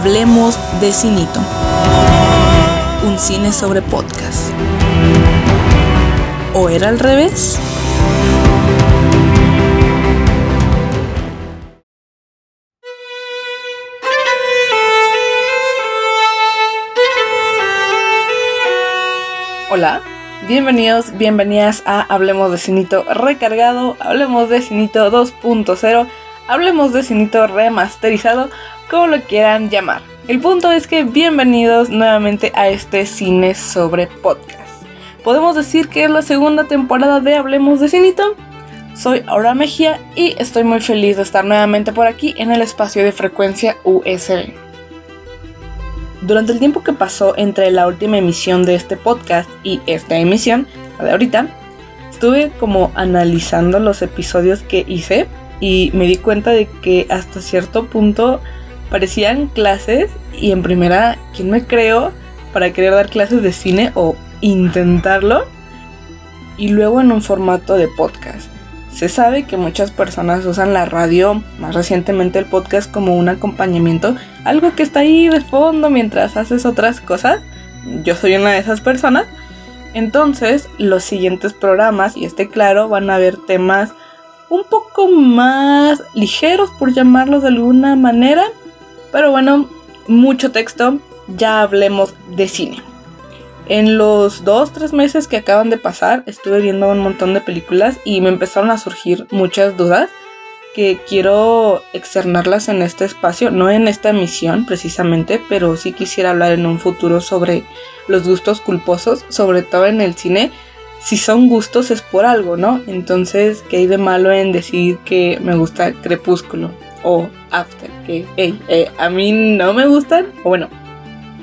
Hablemos de Cinito, un cine sobre podcast. ¿O era al revés? Hola, bienvenidos, bienvenidas a Hablemos de Cinito recargado, Hablemos de Cinito 2.0, Hablemos de Cinito remasterizado como lo quieran llamar. El punto es que bienvenidos nuevamente a este cine sobre podcast. Podemos decir que es la segunda temporada de Hablemos de Cinito. Soy Aura Mejía y estoy muy feliz de estar nuevamente por aquí en el espacio de frecuencia USB. Durante el tiempo que pasó entre la última emisión de este podcast y esta emisión, la de ahorita, estuve como analizando los episodios que hice y me di cuenta de que hasta cierto punto parecían clases y en primera, ¿quién me creo para querer dar clases de cine o intentarlo? Y luego en un formato de podcast. Se sabe que muchas personas usan la radio, más recientemente el podcast, como un acompañamiento, algo que está ahí de fondo mientras haces otras cosas. Yo soy una de esas personas. Entonces, los siguientes programas, y este claro, van a haber temas un poco más ligeros, por llamarlos de alguna manera, pero bueno, mucho texto, ya hablemos de cine. En los dos, tres meses que acaban de pasar, estuve viendo un montón de películas y me empezaron a surgir muchas dudas que quiero externarlas en este espacio, no en esta emisión precisamente, pero sí quisiera hablar en un futuro sobre los gustos culposos, sobre todo en el cine. Si son gustos es por algo, ¿no? Entonces, ¿qué hay de malo en decir que me gusta Crepúsculo? O After, que eh, a mí no me gustan, o bueno,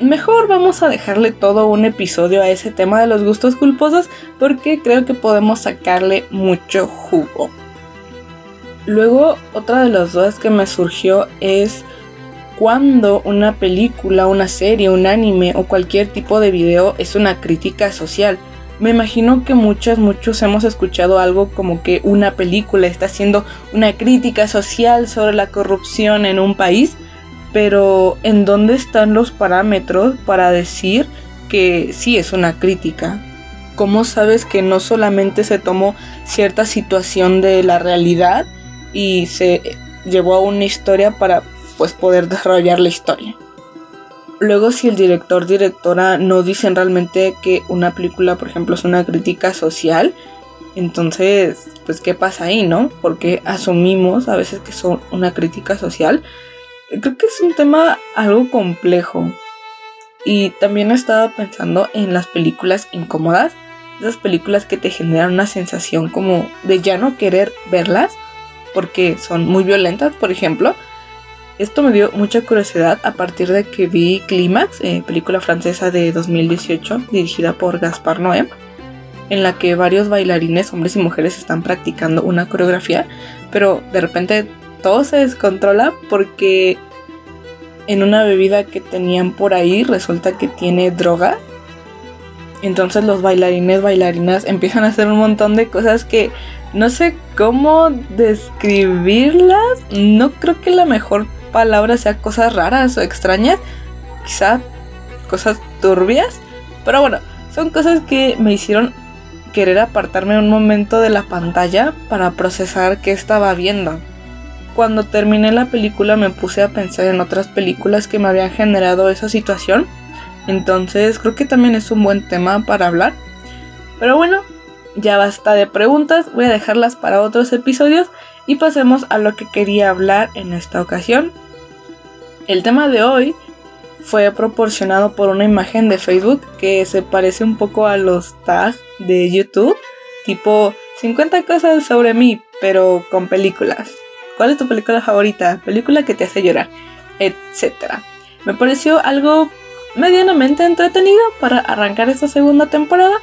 mejor vamos a dejarle todo un episodio a ese tema de los gustos culposos porque creo que podemos sacarle mucho jugo. Luego, otra de las dudas que me surgió es cuando una película, una serie, un anime o cualquier tipo de video es una crítica social. Me imagino que muchas, muchos hemos escuchado algo como que una película está haciendo una crítica social sobre la corrupción en un país, pero ¿en dónde están los parámetros para decir que sí es una crítica? ¿Cómo sabes que no solamente se tomó cierta situación de la realidad y se llevó a una historia para pues poder desarrollar la historia? Luego, si el director, directora no dicen realmente que una película, por ejemplo, es una crítica social, entonces, pues, ¿qué pasa ahí, no? Porque asumimos a veces que son una crítica social. Creo que es un tema algo complejo. Y también estaba pensando en las películas incómodas, esas películas que te generan una sensación como de ya no querer verlas, porque son muy violentas, por ejemplo esto me dio mucha curiosidad a partir de que vi Clímax, eh, película francesa de 2018 dirigida por Gaspar Noé, en la que varios bailarines, hombres y mujeres, están practicando una coreografía, pero de repente todo se descontrola porque en una bebida que tenían por ahí resulta que tiene droga. Entonces los bailarines, bailarinas empiezan a hacer un montón de cosas que no sé cómo describirlas. No creo que la mejor palabras sea cosas raras o extrañas, quizá cosas turbias, pero bueno, son cosas que me hicieron querer apartarme un momento de la pantalla para procesar qué estaba viendo. Cuando terminé la película me puse a pensar en otras películas que me habían generado esa situación, entonces creo que también es un buen tema para hablar. Pero bueno, ya basta de preguntas, voy a dejarlas para otros episodios y pasemos a lo que quería hablar en esta ocasión, el tema de hoy fue proporcionado por una imagen de Facebook que se parece un poco a los tags de YouTube, tipo 50 cosas sobre mí, pero con películas. ¿Cuál es tu película favorita? Película que te hace llorar, etcétera. Me pareció algo medianamente entretenido para arrancar esta segunda temporada,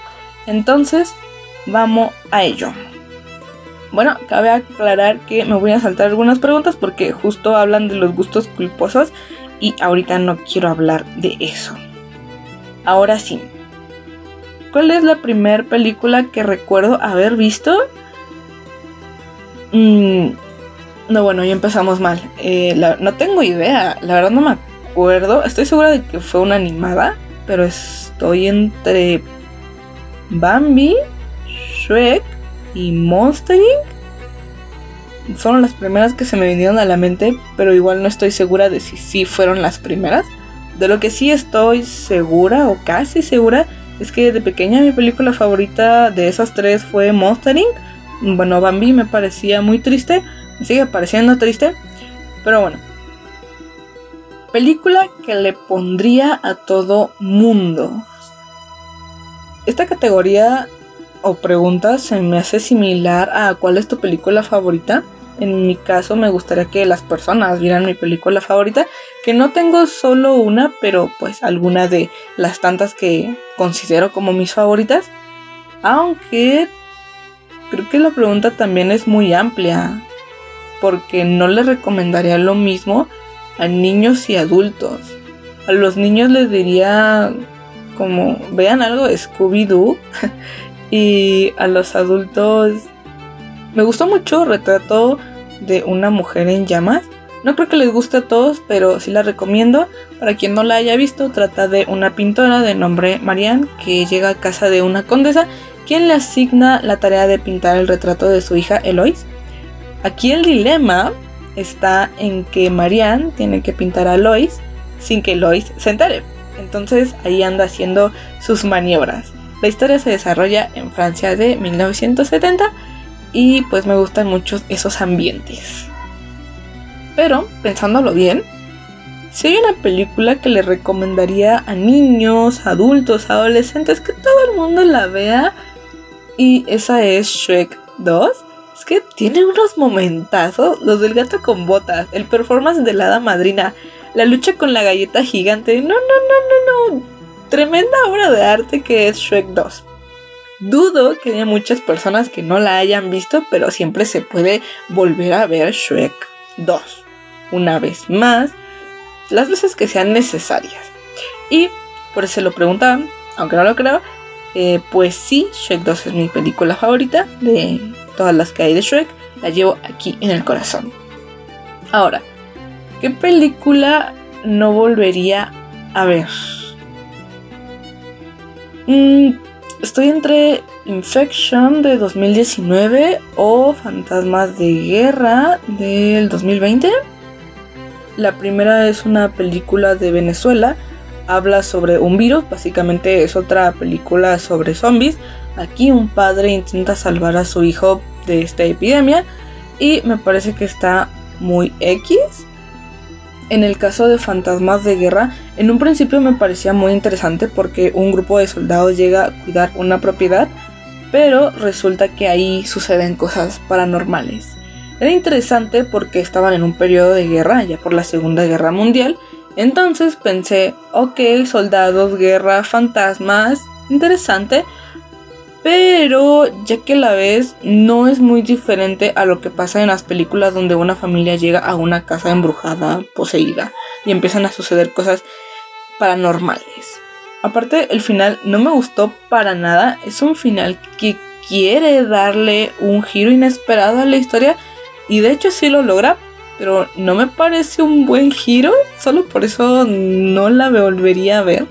entonces vamos a ello. Bueno, cabe aclarar que me voy a saltar algunas preguntas porque justo hablan de los gustos culposos y ahorita no quiero hablar de eso. Ahora sí. ¿Cuál es la primera película que recuerdo haber visto? Mm, no, bueno, ya empezamos mal. Eh, no tengo idea, la verdad no me recuerdo, estoy segura de que fue una animada, pero estoy entre Bambi, Shrek y Monster Inc. Fueron las primeras que se me vinieron a la mente, pero igual no estoy segura de si sí fueron las primeras. De lo que sí estoy segura o casi segura es que de pequeña mi película favorita de esas tres fue Monster Inc. Bueno, Bambi me parecía muy triste, me sigue pareciendo triste, pero bueno. Película que le pondría a todo mundo. Esta categoría o pregunta se me hace similar a cuál es tu película favorita. En mi caso me gustaría que las personas vieran mi película favorita, que no tengo solo una, pero pues alguna de las tantas que considero como mis favoritas. Aunque creo que la pregunta también es muy amplia, porque no le recomendaría lo mismo a niños y adultos. A los niños les diría como vean algo de Scooby-Doo y a los adultos me gustó mucho Retrato de una mujer en llamas. No creo que les guste a todos, pero sí la recomiendo. Para quien no la haya visto, trata de una pintora de nombre Marianne que llega a casa de una condesa quien le asigna la tarea de pintar el retrato de su hija Eloise. Aquí el dilema está en que Marianne tiene que pintar a Eloise sin que Eloise se entere. Entonces ahí anda haciendo sus maniobras. La historia se desarrolla en Francia de 1970 y pues me gustan mucho esos ambientes. Pero, pensándolo bien, si hay una película que le recomendaría a niños, adultos, adolescentes, que todo el mundo la vea, y esa es Shrek 2, es que tiene unos momentazos, los del gato con botas, el performance de la hada madrina, la lucha con la galleta gigante, no, no, no, no, no, tremenda obra de arte que es Shrek 2. Dudo que haya muchas personas que no la hayan visto, pero siempre se puede volver a ver Shrek 2. Una vez más, las veces que sean necesarias. Y por eso lo preguntaban, aunque no lo creo, eh, pues sí, Shrek 2 es mi película favorita de todas las que hay de Shrek. La llevo aquí en el corazón. Ahora, ¿qué película no volvería a ver? Mmm Estoy entre Infection de 2019 o Fantasmas de Guerra del 2020. La primera es una película de Venezuela. Habla sobre un virus, básicamente es otra película sobre zombies. Aquí un padre intenta salvar a su hijo de esta epidemia y me parece que está muy X. En el caso de Fantasmas de Guerra, en un principio me parecía muy interesante porque un grupo de soldados llega a cuidar una propiedad, pero resulta que ahí suceden cosas paranormales. Era interesante porque estaban en un periodo de guerra, ya por la Segunda Guerra Mundial, entonces pensé, ok, soldados, guerra, fantasmas, interesante, pero ya que la ves no es muy diferente a lo que pasa en las películas donde una familia llega a una casa embrujada, poseída y empiezan a suceder cosas paranormales. Aparte el final no me gustó para nada, es un final que quiere darle un giro inesperado a la historia y de hecho sí lo logra, pero no me parece un buen giro, solo por eso no la volvería a ver.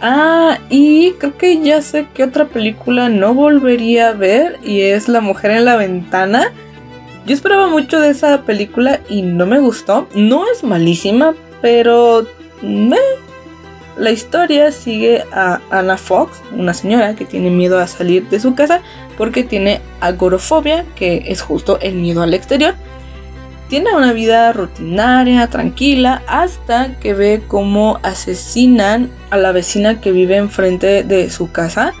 Ah, y creo que ya sé qué otra película no volvería a ver y es La mujer en la ventana. Yo esperaba mucho de esa película y no me gustó. No es malísima, pero... La historia sigue a Anna Fox, una señora que tiene miedo a salir de su casa porque tiene agorofobia, que es justo el miedo al exterior tiene una vida rutinaria, tranquila, hasta que ve cómo asesinan a la vecina que vive enfrente de su casa.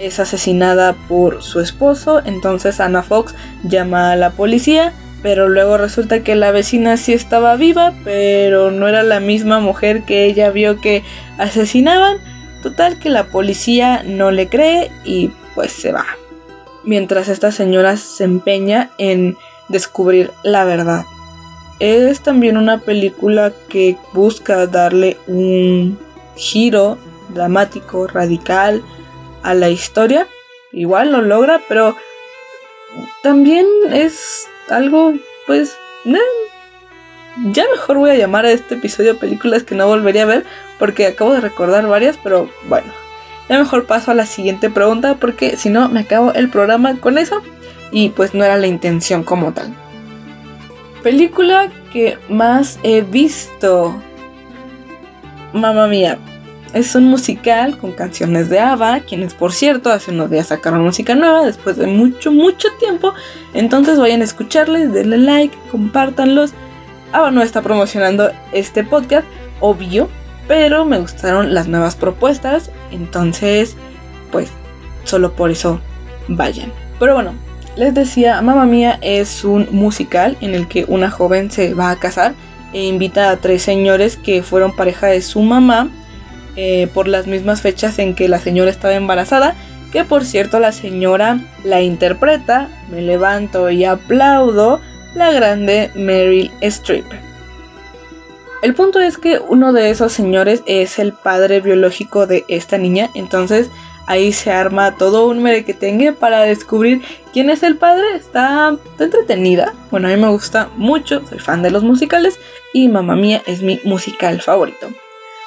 Es asesinada por su esposo, entonces Anna Fox llama a la policía, pero luego resulta que la vecina sí estaba viva, pero no era la misma mujer que ella vio que asesinaban. Total que la policía no le cree y pues se va. Mientras esta señora se empeña en descubrir la verdad. Es también una película que busca darle un giro dramático, radical a la historia. Igual lo logra, pero también es algo, pues, ya mejor voy a llamar a este episodio películas que no volvería a ver porque acabo de recordar varias, pero bueno, ya mejor paso a la siguiente pregunta porque si no me acabo el programa con eso y pues no era la intención como tal. Película que más he visto. Mamma mía. Es un musical con canciones de ABBA, quienes por cierto hace unos días sacaron música nueva después de mucho, mucho tiempo. Entonces vayan a escucharles, denle like, compártanlos. ABBA no está promocionando este podcast, obvio, pero me gustaron las nuevas propuestas, entonces pues solo por eso vayan. Pero bueno, les decía, Mamma Mía es un musical en el que una joven se va a casar e invita a tres señores que fueron pareja de su mamá eh, por las mismas fechas en que la señora estaba embarazada, que por cierto la señora la interpreta, me levanto y aplaudo, la grande Meryl Streep. El punto es que uno de esos señores es el padre biológico de esta niña, entonces ahí se arma todo un merequetengue para descubrir quién es el padre. Está, entretenida. Bueno, a mí me gusta mucho, soy fan de los musicales y Mamma Mía es mi musical favorito.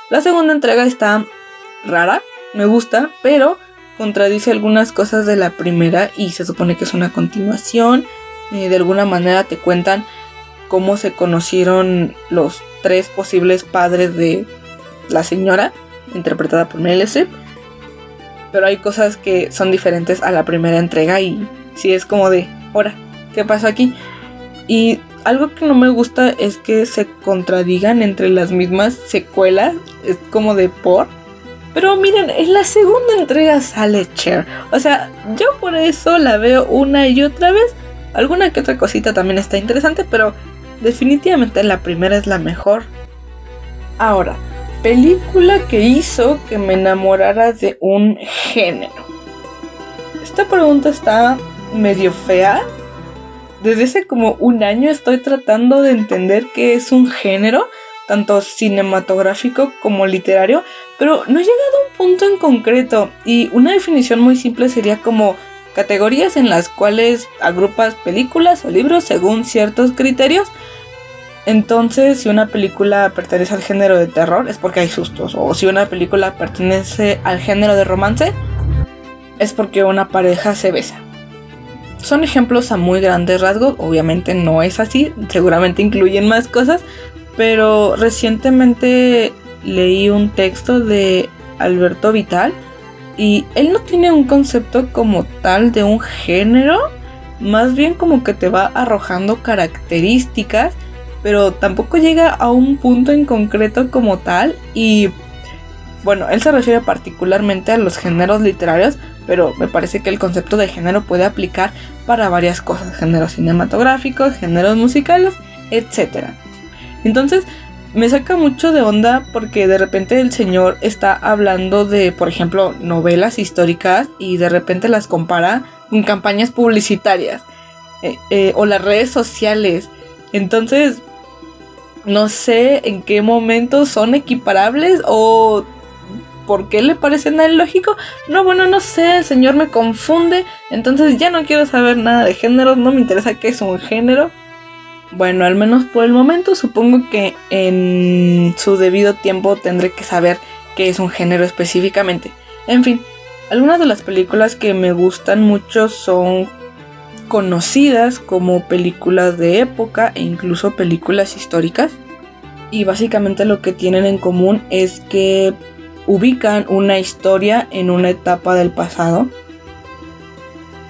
La segunda entrega está rara, me gusta, pero contradice algunas cosas de la primera y se supone que es una continuación. Eh, de alguna manera te cuentan cómo se conocieron los tres posibles padres de la señora, interpretada por Meryl pero hay cosas que son diferentes a la primera entrega y si es como de, ahora, ¿qué pasa aquí? Y algo que no me gusta es que se contradigan entre las mismas secuelas, es como de por. Pero miren, en la segunda entrega sale Cher. O sea, yo por eso la veo una y otra vez. Alguna que otra cosita también está interesante, pero definitivamente la primera es la mejor. Ahora, película que hizo que me enamorara de un género. Esta pregunta está medio fea. Desde hace como un año estoy tratando de entender qué es un género, tanto cinematográfico como literario, pero no he llegado a un punto en concreto y una definición muy simple sería como categorías en las cuales agrupas películas o libros según ciertos criterios entonces, si una película pertenece al género de terror, es porque hay sustos. O si una película pertenece al género de romance, es porque una pareja se besa. Son ejemplos a muy grandes rasgos, obviamente no es así, seguramente incluyen más cosas, pero recientemente leí un texto de Alberto Vital y él no tiene un concepto como tal de un género, más bien como que te va arrojando características pero tampoco llega a un punto en concreto como tal y bueno, él se refiere particularmente a los géneros literarios, pero me parece que el concepto de género puede aplicar para varias cosas, géneros cinematográficos, géneros musicales, etc. Entonces, me saca mucho de onda porque de repente el señor está hablando de, por ejemplo, novelas históricas y de repente las compara con campañas publicitarias eh, eh, o las redes sociales. Entonces, no sé en qué momento son equiparables o por qué le parecen a él lógico. No, bueno, no sé, el señor me confunde. Entonces ya no quiero saber nada de género, no me interesa qué es un género. Bueno, al menos por el momento supongo que en su debido tiempo tendré que saber qué es un género específicamente. En fin, algunas de las películas que me gustan mucho son conocidas como películas de época e incluso películas históricas. Y básicamente lo que tienen en común es que ubican una historia en una etapa del pasado.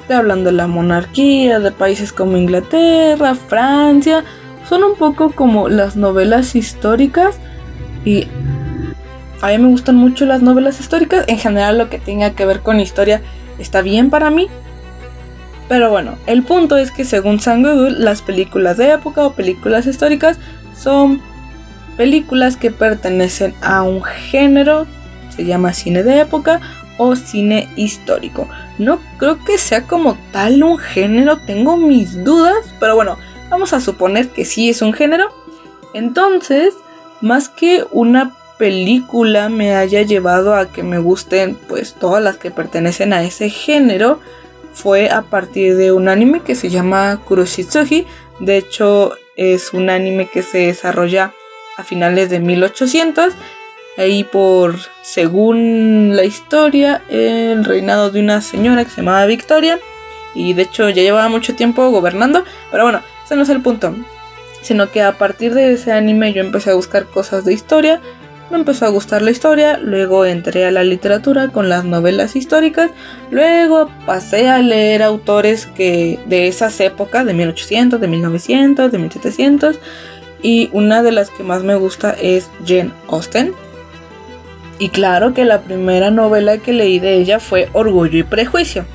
Te hablan de la monarquía, de países como Inglaterra, Francia. Son un poco como las novelas históricas. Y a mí me gustan mucho las novelas históricas. En general lo que tenga que ver con historia está bien para mí. Pero bueno, el punto es que según San Google, las películas de época o películas históricas son películas que pertenecen a un género, se llama cine de época o cine histórico. No creo que sea como tal un género, tengo mis dudas, pero bueno, vamos a suponer que sí es un género. Entonces, más que una película me haya llevado a que me gusten pues todas las que pertenecen a ese género, fue a partir de un anime que se llama Kuroshitsuji. De hecho, es un anime que se desarrolla a finales de 1800 ahí por, según la historia, el reinado de una señora que se llamaba Victoria. Y de hecho ya llevaba mucho tiempo gobernando. Pero bueno, ese no es el punto. Sino que a partir de ese anime yo empecé a buscar cosas de historia. Me empezó a gustar la historia, luego entré a la literatura con las novelas históricas, luego pasé a leer autores que de esas épocas, de 1800, de 1900, de 1700, y una de las que más me gusta es Jane Austen, y claro que la primera novela que leí de ella fue Orgullo y Prejuicio.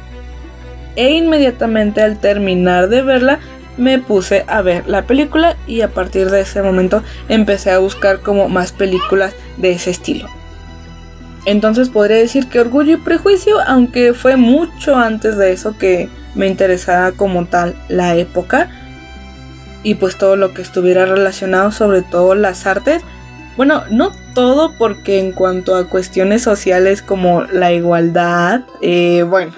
E inmediatamente al terminar de verla me puse a ver la película y a partir de ese momento empecé a buscar como más películas de ese estilo. Entonces podría decir que Orgullo y Prejuicio, aunque fue mucho antes de eso que me interesaba como tal la época y pues todo lo que estuviera relacionado, sobre todo las artes, bueno, no todo porque en cuanto a cuestiones sociales como la igualdad, eh, bueno,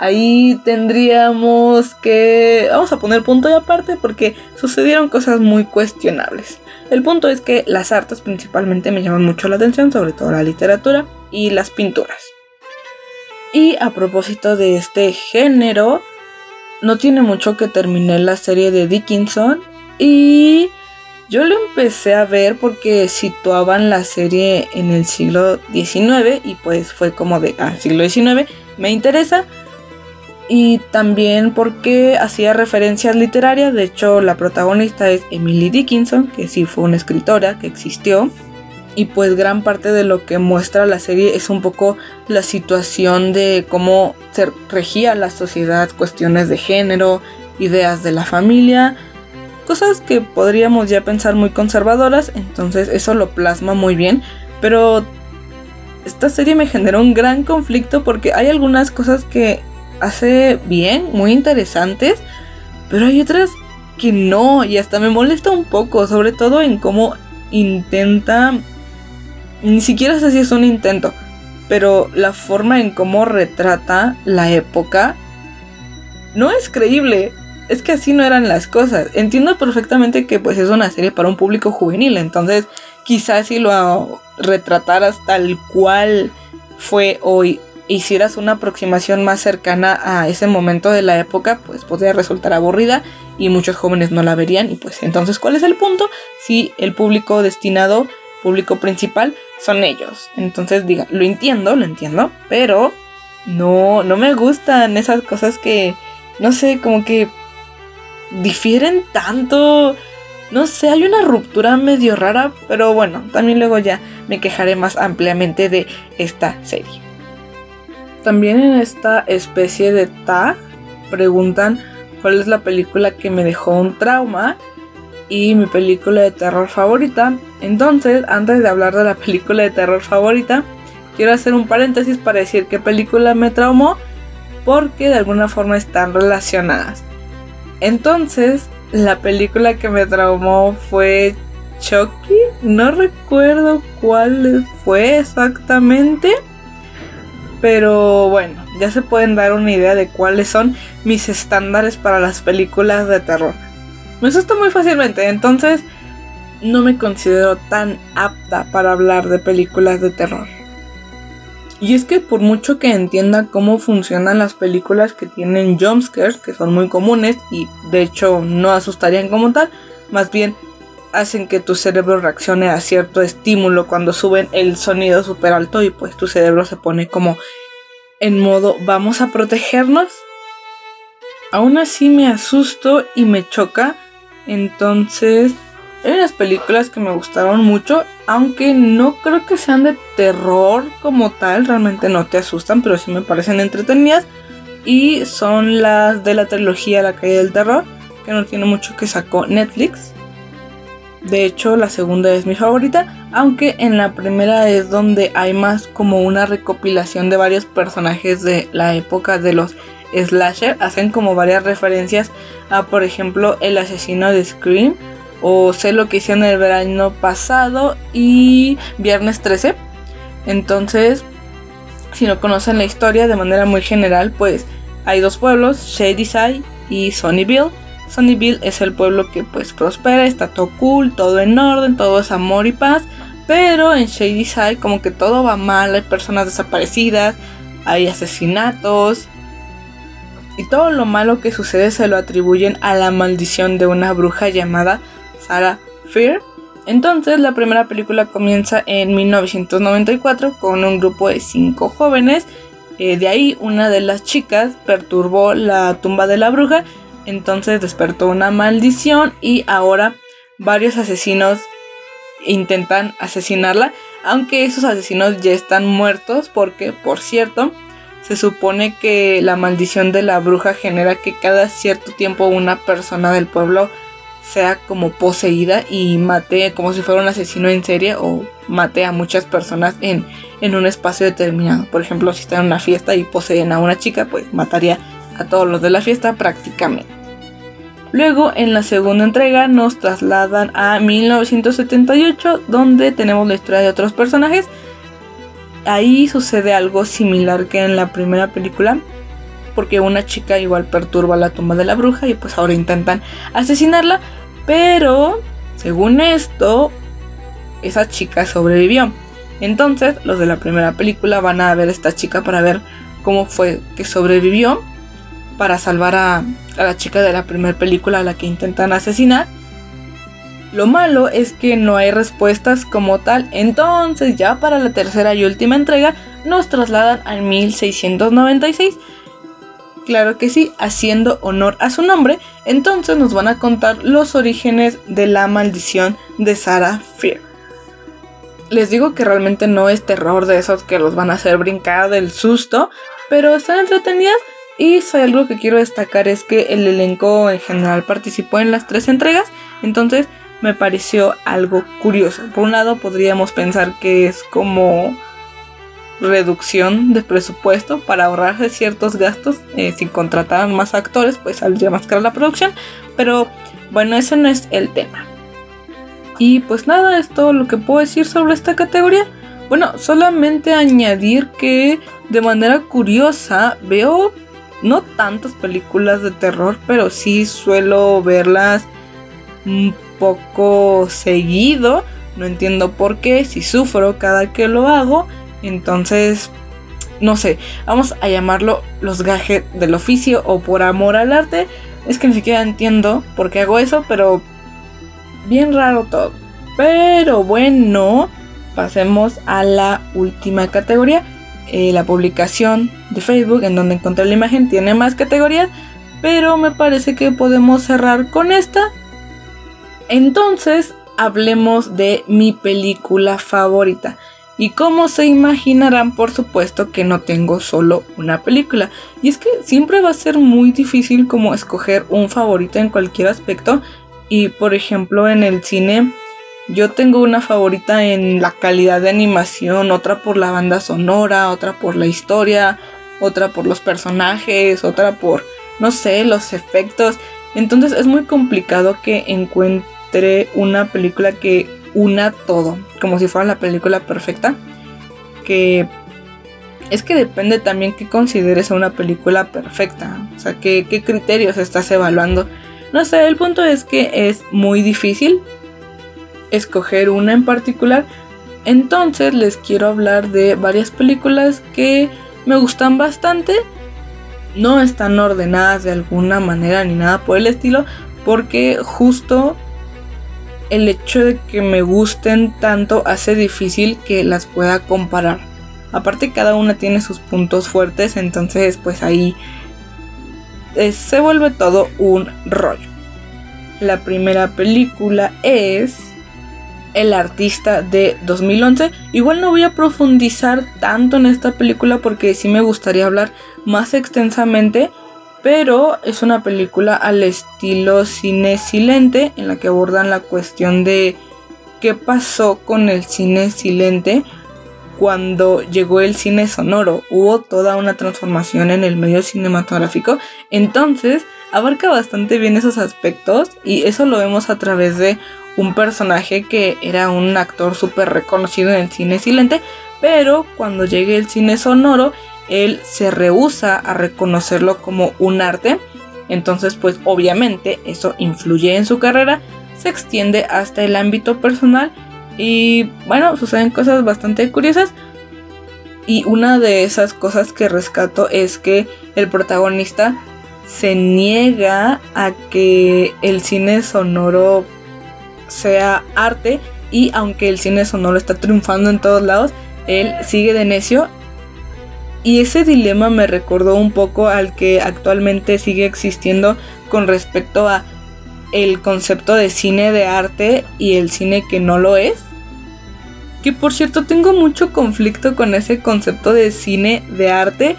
ahí tendríamos que... Vamos a poner punto de aparte porque sucedieron cosas muy cuestionables. El punto es que las artes principalmente me llaman mucho la atención, sobre todo la literatura y las pinturas. Y a propósito de este género, no tiene mucho que terminé la serie de Dickinson y yo lo empecé a ver porque situaban la serie en el siglo XIX y pues fue como de, ah, siglo XIX, me interesa. Y también porque hacía referencias literarias, de hecho la protagonista es Emily Dickinson, que sí fue una escritora que existió. Y pues gran parte de lo que muestra la serie es un poco la situación de cómo se regía la sociedad, cuestiones de género, ideas de la familia, cosas que podríamos ya pensar muy conservadoras, entonces eso lo plasma muy bien, pero esta serie me generó un gran conflicto porque hay algunas cosas que hace bien, muy interesantes, pero hay otras que no, y hasta me molesta un poco, sobre todo en cómo intenta, ni siquiera sé si es un intento, pero la forma en cómo retrata la época no es creíble es que así no eran las cosas. Entiendo perfectamente que pues es una serie para un público juvenil, entonces quizás si lo retrataras tal cual fue hoy, hicieras una aproximación más cercana a ese momento de la época, pues podría resultar aburrida y muchos jóvenes no la verían y pues entonces ¿cuál es el punto? Si el público destinado, público principal son ellos. Entonces diga, lo entiendo, lo entiendo, pero no no me gustan esas cosas que no sé, como que difieren tanto. No sé, hay una ruptura medio rara, pero bueno, también luego ya me quejaré más ampliamente de esta serie. También en esta especie de tag preguntan cuál es la película que me dejó un trauma y mi película de terror favorita. Entonces, antes de hablar de la película de terror favorita, quiero hacer un paréntesis para decir qué película me traumó porque de alguna forma están relacionadas. Entonces, la película que me traumó fue Chucky. No recuerdo cuál fue exactamente. Pero bueno, ya se pueden dar una idea de cuáles son mis estándares para las películas de terror. Me asusta muy fácilmente, entonces no me considero tan apta para hablar de películas de terror. Y es que por mucho que entienda cómo funcionan las películas que tienen jumpscares, que son muy comunes y de hecho no asustarían como tal, más bien hacen que tu cerebro reaccione a cierto estímulo cuando suben el sonido súper alto y pues tu cerebro se pone como en modo vamos a protegernos. Aún así me asusto y me choca, entonces hay unas películas que me gustaron mucho, aunque no creo que sean de terror como tal, realmente no te asustan, pero sí me parecen entretenidas. Y son las de la trilogía La calle del terror, que no tiene mucho que sacó Netflix. De hecho, la segunda es mi favorita, aunque en la primera es donde hay más como una recopilación de varios personajes de la época de los slasher. Hacen como varias referencias a, por ejemplo, el asesino de Scream o sé lo que hicieron el verano pasado y viernes 13. Entonces, si no conocen la historia de manera muy general, pues hay dos pueblos, Shadyside y Sunnyville. Sunnyville es el pueblo que pues prospera, está todo cool, todo en orden, todo es amor y paz. Pero en Shadyside como que todo va mal, hay personas desaparecidas, hay asesinatos. Y todo lo malo que sucede se lo atribuyen a la maldición de una bruja llamada Sarah Fear. Entonces la primera película comienza en 1994 con un grupo de cinco jóvenes. Eh, de ahí una de las chicas perturbó la tumba de la bruja entonces despertó una maldición y ahora varios asesinos intentan asesinarla, aunque esos asesinos ya están muertos porque, por cierto, se supone que la maldición de la bruja genera que cada cierto tiempo una persona del pueblo sea como poseída y mate como si fuera un asesino en serie o mate a muchas personas en, en un espacio determinado. Por ejemplo, si está en una fiesta y poseen a una chica, pues mataría a todos los de la fiesta prácticamente. Luego, en la segunda entrega, nos trasladan a 1978, donde tenemos la historia de otros personajes. Ahí sucede algo similar que en la primera película, porque una chica igual perturba la tumba de la bruja y pues ahora intentan asesinarla, pero según esto, esa chica sobrevivió. Entonces, los de la primera película van a ver a esta chica para ver cómo fue que sobrevivió para salvar a, la chica de la primera película a la que intentan asesinar. Lo malo es que no hay respuestas como tal, entonces ya para la tercera y última entrega nos trasladan al 1696. Claro que sí, haciendo honor a su nombre, entonces nos van a contar los orígenes de la maldición de Sarah Fear. Les digo que realmente no es terror de esos que los van a hacer brincar del susto, pero están entretenidas y algo que quiero destacar es que el elenco en general participó en las tres entregas, entonces me pareció algo curioso. Por un lado podríamos pensar que es como reducción de presupuesto para ahorrarse ciertos gastos. Eh, si contrataran más actores, pues saldría más cara la producción. Pero bueno, ese no es el tema. Y pues nada, es todo lo que puedo decir sobre esta categoría. Bueno, solamente añadir que de manera curiosa veo no tantas películas de terror, pero sí suelo verlas un poco seguido. No entiendo por qué, si sufro cada que lo hago. Entonces, no sé, vamos a llamarlo los gajes del oficio o por amor al arte. Es que ni siquiera entiendo por qué hago eso, pero bien raro todo. Pero bueno, pasemos a la última categoría eh, la publicación de Facebook en donde encontré la imagen tiene más categorías, pero me parece que podemos cerrar con esta. Entonces, hablemos de mi película favorita. Y como se imaginarán, por supuesto que no tengo solo una película. Y es que siempre va a ser muy difícil como escoger un favorito en cualquier aspecto. Y por ejemplo en el cine yo tengo una favorita en la calidad de animación, otra por la banda sonora, otra por la historia, otra por los personajes, otra por, no sé, los efectos. Entonces es muy complicado que encuentre una película que una todo, como si fuera la película perfecta. Que es que depende también que consideres una película perfecta, o sea, qué, qué criterios estás evaluando. No sé, el punto es que es muy difícil escoger una en particular. Entonces les quiero hablar de varias películas que me gustan bastante. No están ordenadas de alguna manera ni nada por el estilo. Porque justo el hecho de que me gusten tanto hace difícil que las pueda comparar. Aparte cada una tiene sus puntos fuertes. Entonces pues ahí eh, se vuelve todo un rollo. La primera película es el artista de 2011. Igual no voy a profundizar tanto en esta película porque sí me gustaría hablar más extensamente, pero es una película al estilo cine silente en la que abordan la cuestión de qué pasó con el cine silente cuando llegó el cine sonoro. Hubo toda una transformación en el medio cinematográfico. Entonces, abarca bastante bien esos aspectos y eso lo vemos a través de un personaje que era un actor súper reconocido en el cine silente, pero cuando llegue el cine sonoro, él se rehúsa a reconocerlo como un arte Entonces, pues obviamente eso influye en su carrera, se extiende hasta el ámbito personal y bueno, suceden cosas bastante curiosas. Y una de esas cosas que rescato es que el protagonista se niega a que el cine sonoro sea arte y aunque el cine sonoro está triunfando en todos lados, él sigue de necio. Y ese dilema me recordó un poco al que actualmente sigue existiendo con respecto a el concepto de cine de arte y el cine que no lo es. Que por cierto tengo mucho conflicto con ese concepto de cine de arte.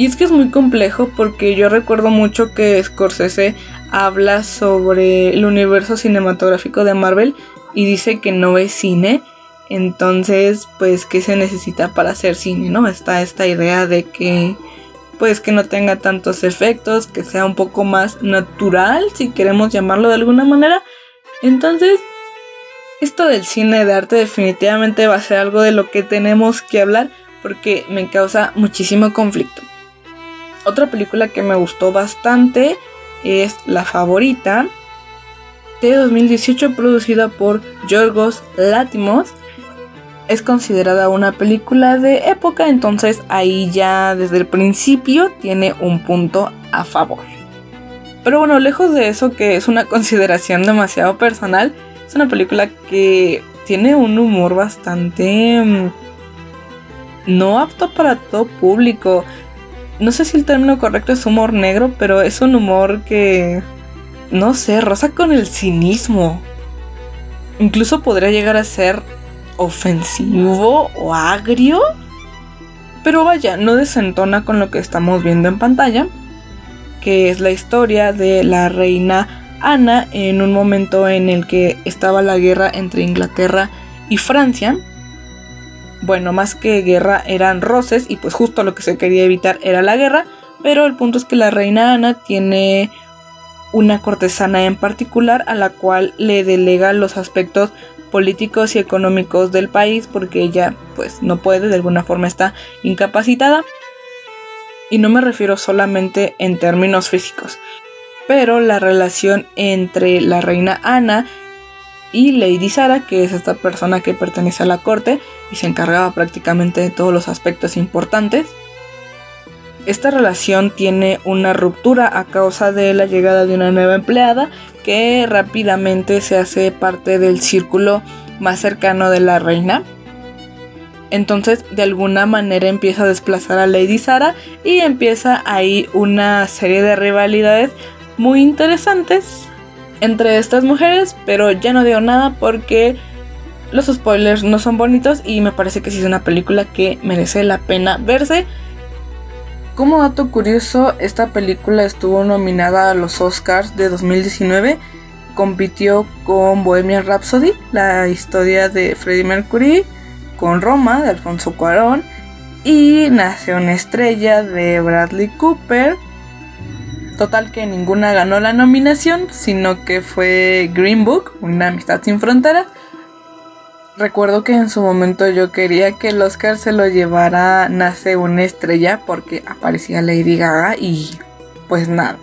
Y es que es muy complejo porque yo recuerdo mucho que Scorsese habla sobre el universo cinematográfico de Marvel y dice que no es cine. Entonces, pues, ¿qué se necesita para hacer cine? ¿No? Está esta idea de que, pues, que no tenga tantos efectos, que sea un poco más natural, si queremos llamarlo de alguna manera. Entonces, esto del cine de arte definitivamente va a ser algo de lo que tenemos que hablar porque me causa muchísimo conflicto. Otra película que me gustó bastante es La Favorita de 2018 producida por Yorgos Látimos. Es considerada una película de época, entonces ahí ya desde el principio tiene un punto a favor. Pero bueno, lejos de eso que es una consideración demasiado personal, es una película que tiene un humor bastante mm, no apto para todo público. No sé si el término correcto es humor negro, pero es un humor que, no sé, rosa con el cinismo. Incluso podría llegar a ser ofensivo o agrio. Pero vaya, no desentona con lo que estamos viendo en pantalla, que es la historia de la reina Ana en un momento en el que estaba la guerra entre Inglaterra y Francia. Bueno, más que guerra eran roces y pues justo lo que se quería evitar era la guerra, pero el punto es que la reina Ana tiene una cortesana en particular a la cual le delega los aspectos políticos y económicos del país porque ella pues no puede, de alguna forma está incapacitada. Y no me refiero solamente en términos físicos, pero la relación entre la reina Ana y Lady Sara, que es esta persona que pertenece a la corte y se encargaba prácticamente de todos los aspectos importantes. Esta relación tiene una ruptura a causa de la llegada de una nueva empleada que rápidamente se hace parte del círculo más cercano de la reina. Entonces de alguna manera empieza a desplazar a Lady Sara y empieza ahí una serie de rivalidades muy interesantes entre estas mujeres, pero ya no digo nada porque los spoilers no son bonitos y me parece que sí es una película que merece la pena verse. Como dato curioso, esta película estuvo nominada a los Oscars de 2019. Compitió con Bohemian Rhapsody, la historia de Freddie Mercury, con Roma de Alfonso Cuarón y Nace una estrella de Bradley Cooper Total que ninguna ganó la nominación, sino que fue Green Book, una amistad sin fronteras. Recuerdo que en su momento yo quería que el Oscar se lo llevara Nace una estrella porque aparecía Lady Gaga y pues nada.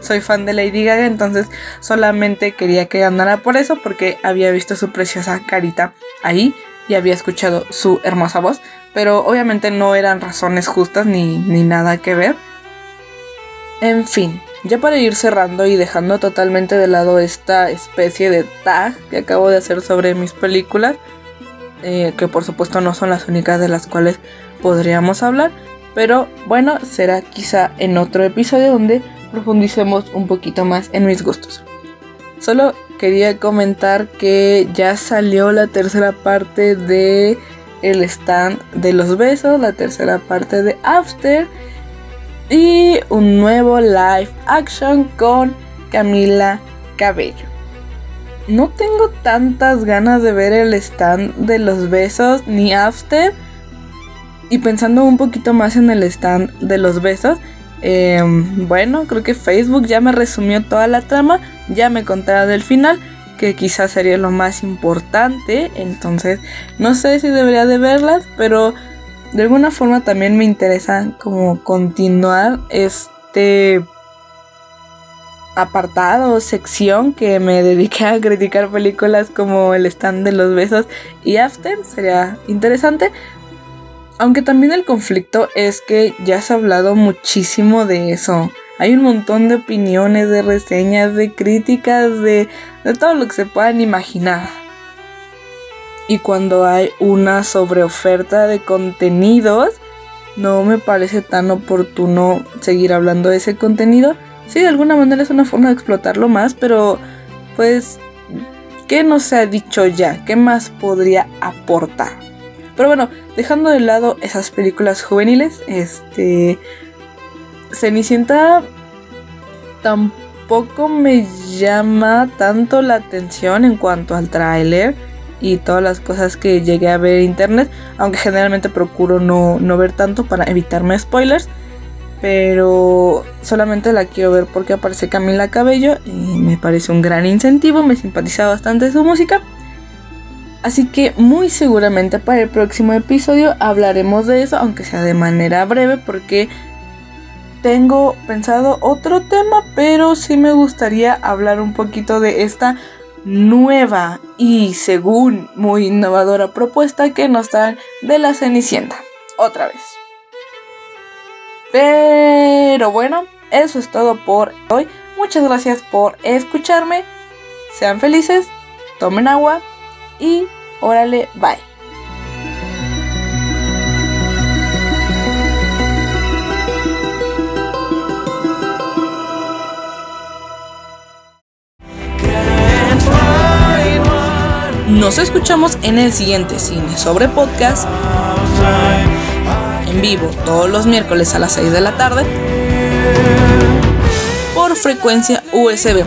Soy fan de Lady Gaga, entonces solamente quería que ganara por eso porque había visto su preciosa carita ahí y había escuchado su hermosa voz, pero obviamente no eran razones justas ni, ni nada que ver. En fin, ya para ir cerrando y dejando totalmente de lado esta especie de tag que acabo de hacer sobre mis películas, eh, que por supuesto no son las únicas de las cuales podríamos hablar, pero bueno, será quizá en otro episodio donde profundicemos un poquito más en mis gustos. Solo quería comentar que ya salió la tercera parte de el stand de los besos, la tercera parte de After y un nuevo live action con Camila Cabello. No tengo tantas ganas de ver el stand de los besos ni after. Y pensando un poquito más en el stand de los besos, em, bueno, creo que Facebook ya me resumió toda la trama, ya me contará del final, que quizás sería lo más importante. Entonces, no sé si debería de verlas, pero de alguna forma también me interesa como continuar este apartado, sección que me dediqué a criticar películas como El stand de los besos y After, sería interesante. Aunque también el conflicto es que ya se ha hablado muchísimo de eso. Hay un montón de opiniones, de reseñas, de críticas, de, de todo lo que se puedan imaginar. Y cuando hay una sobreoferta de contenidos, no me parece tan oportuno seguir hablando de ese contenido. Sí, de alguna manera es una forma de explotarlo más, pero pues, ¿qué no se ha dicho ya? ¿Qué más podría aportar? Pero bueno, dejando de lado esas películas juveniles, este... Cenicienta tampoco me llama tanto la atención en cuanto al tráiler y todas las cosas que llegué a ver en internet, aunque generalmente procuro no, no ver tanto para evitarme spoilers. Pero solamente la quiero ver porque aparece Camila Cabello y me parece un gran incentivo, me simpatiza bastante su música. Así que muy seguramente para el próximo episodio hablaremos de eso, aunque sea de manera breve, porque tengo pensado otro tema, pero sí me gustaría hablar un poquito de esta nueva y según muy innovadora propuesta que nos dan de la Cenicienta. Otra vez. Pero bueno, eso es todo por hoy. Muchas gracias por escucharme. Sean felices, tomen agua y órale, bye. Nos escuchamos en el siguiente Cine sobre Podcast. En vivo todos los miércoles a las 6 de la tarde. Por frecuencia USB.